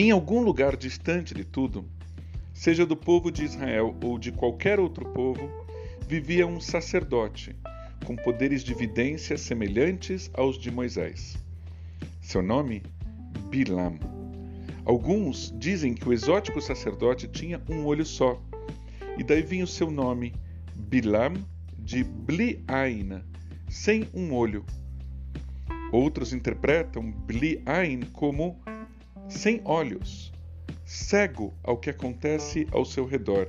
Em algum lugar distante de tudo, seja do povo de Israel ou de qualquer outro povo, vivia um sacerdote com poderes de vidência semelhantes aos de Moisés. Seu nome? Bilam. Alguns dizem que o exótico sacerdote tinha um olho só, e daí vinha o seu nome, Bilam de Bliain, sem um olho. Outros interpretam Bliain como sem olhos, cego ao que acontece ao seu redor.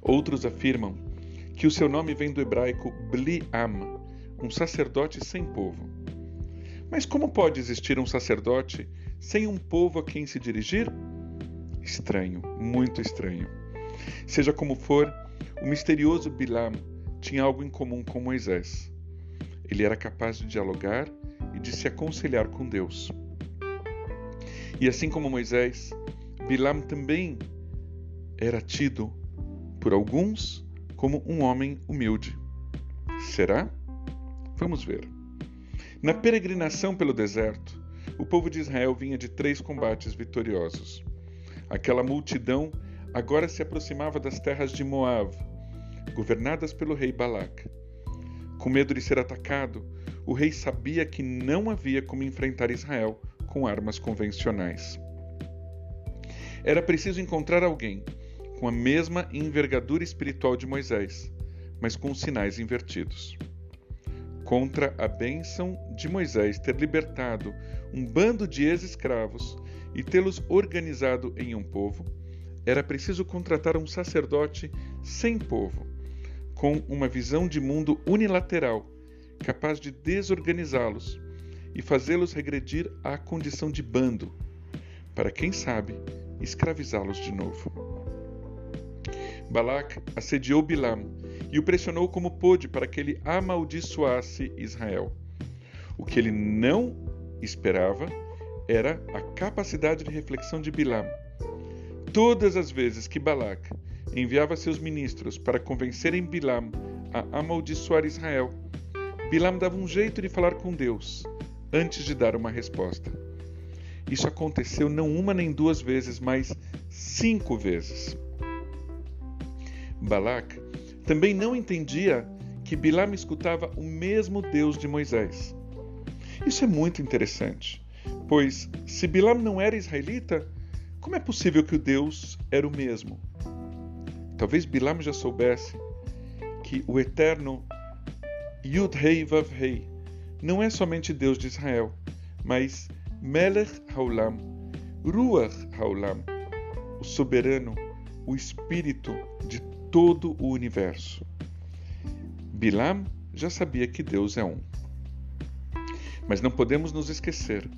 Outros afirmam que o seu nome vem do hebraico Bliam, um sacerdote sem povo. Mas como pode existir um sacerdote sem um povo a quem se dirigir? Estranho, muito estranho. Seja como for, o misterioso Bilam tinha algo em comum com Moisés. Ele era capaz de dialogar e de se aconselhar com Deus. E assim como Moisés, Bilam também era tido por alguns como um homem humilde. Será? Vamos ver. Na peregrinação pelo deserto, o povo de Israel vinha de três combates vitoriosos. Aquela multidão agora se aproximava das terras de Moab, governadas pelo rei Balac. Com medo de ser atacado, o rei sabia que não havia como enfrentar Israel com armas convencionais. Era preciso encontrar alguém com a mesma envergadura espiritual de Moisés, mas com sinais invertidos. Contra a bênção de Moisés ter libertado um bando de ex-escravos e tê-los organizado em um povo, era preciso contratar um sacerdote sem povo, com uma visão de mundo unilateral, capaz de desorganizá-los e fazê-los regredir à condição de bando, para quem sabe escravizá-los de novo. Balac assediou Bilam e o pressionou como pôde para que ele amaldiçoasse Israel. O que ele não esperava era a capacidade de reflexão de Bilam. Todas as vezes que Balac enviava seus ministros para convencerem Bilam a amaldiçoar Israel, Bilam dava um jeito de falar com Deus antes de dar uma resposta. Isso aconteceu não uma nem duas vezes, mas cinco vezes. Balac também não entendia que Bilam escutava o mesmo Deus de Moisés. Isso é muito interessante, pois se Bilam não era israelita, como é possível que o Deus era o mesmo? Talvez Bilam já soubesse que o eterno Yud-Hei Vav-Hei não é somente Deus de Israel, mas Melech Haolam, Ruach Haolam, o soberano, o espírito de todo o universo. Bilam já sabia que Deus é um. Mas não podemos nos esquecer.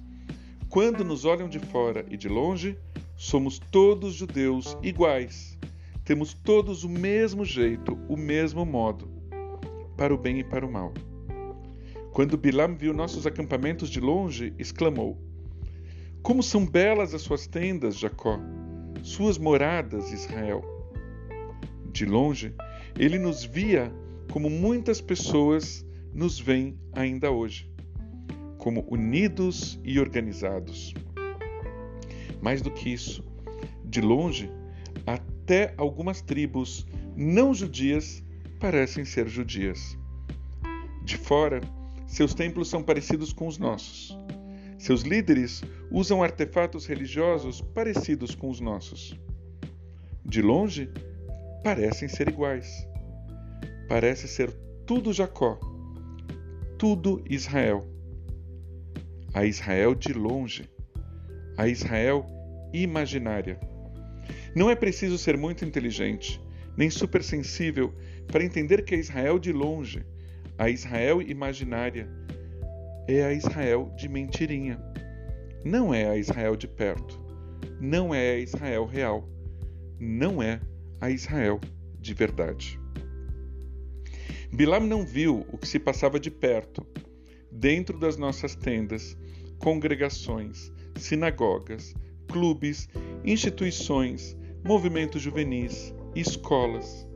Quando nos olham de fora e de longe, somos todos judeus iguais. Temos todos o mesmo jeito, o mesmo modo, para o bem e para o mal. Quando Bilam viu nossos acampamentos de longe, exclamou: Como são belas as suas tendas, Jacó, suas moradas, Israel. De longe, ele nos via como muitas pessoas nos veem ainda hoje, como unidos e organizados. Mais do que isso, de longe, até algumas tribos não judias parecem ser judias. De fora, seus templos são parecidos com os nossos. Seus líderes usam artefatos religiosos parecidos com os nossos. De longe, parecem ser iguais. Parece ser tudo Jacó, tudo Israel. A Israel de longe, a Israel imaginária. Não é preciso ser muito inteligente, nem supersensível para entender que a Israel de longe a Israel imaginária é a Israel de mentirinha. Não é a Israel de perto. Não é a Israel real. Não é a Israel de verdade. Bilam não viu o que se passava de perto, dentro das nossas tendas, congregações, sinagogas, clubes, instituições, movimentos juvenis, escolas.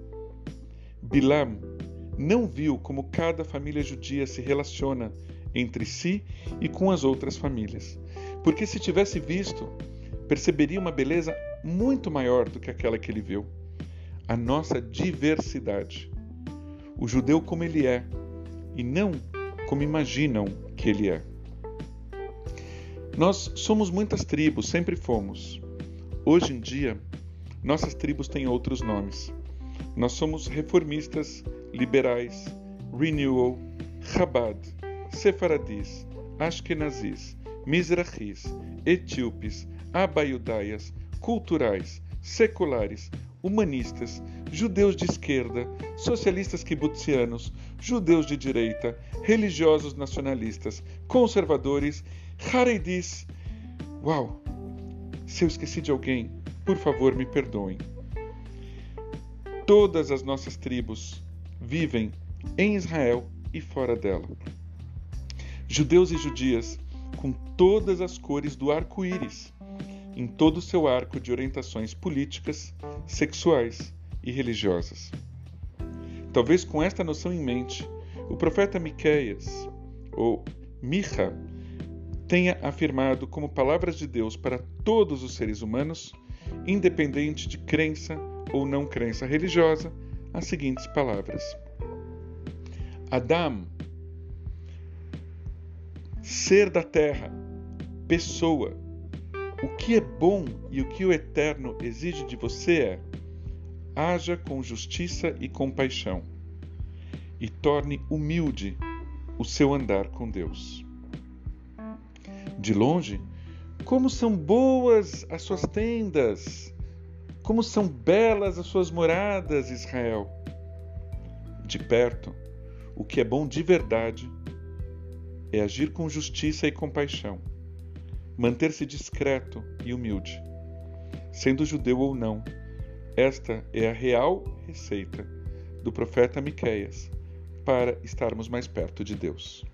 Bilam não viu como cada família judia se relaciona entre si e com as outras famílias, porque se tivesse visto, perceberia uma beleza muito maior do que aquela que ele viu. A nossa diversidade. O judeu como ele é, e não como imaginam que ele é. Nós somos muitas tribos, sempre fomos. Hoje em dia, nossas tribos têm outros nomes. Nós somos reformistas, liberais, renewal, Chabad, sefaradis, ashkenazis, mizrahis, etíopes, abaiudaias, culturais, seculares, humanistas, judeus de esquerda, socialistas kibutzianos, judeus de direita, religiosos nacionalistas, conservadores, haredis. Uau! Se eu esqueci de alguém, por favor me perdoem. Todas as nossas tribos vivem em Israel e fora dela. Judeus e judias com todas as cores do arco-íris, em todo o seu arco de orientações políticas, sexuais e religiosas. Talvez com esta noção em mente, o profeta Miqueias, ou Micha, tenha afirmado como palavras de Deus para todos os seres humanos, independente de crença ou não crença religiosa, as seguintes palavras: Adam, ser da terra, pessoa, o que é bom e o que o eterno exige de você é haja com justiça e compaixão, e torne humilde o seu andar com Deus. De longe, como são boas as suas tendas, como são belas as suas moradas, Israel. De perto, o que é bom de verdade é agir com justiça e compaixão, manter-se discreto e humilde, sendo judeu ou não esta é a real receita do profeta Miqueias para estarmos mais perto de Deus.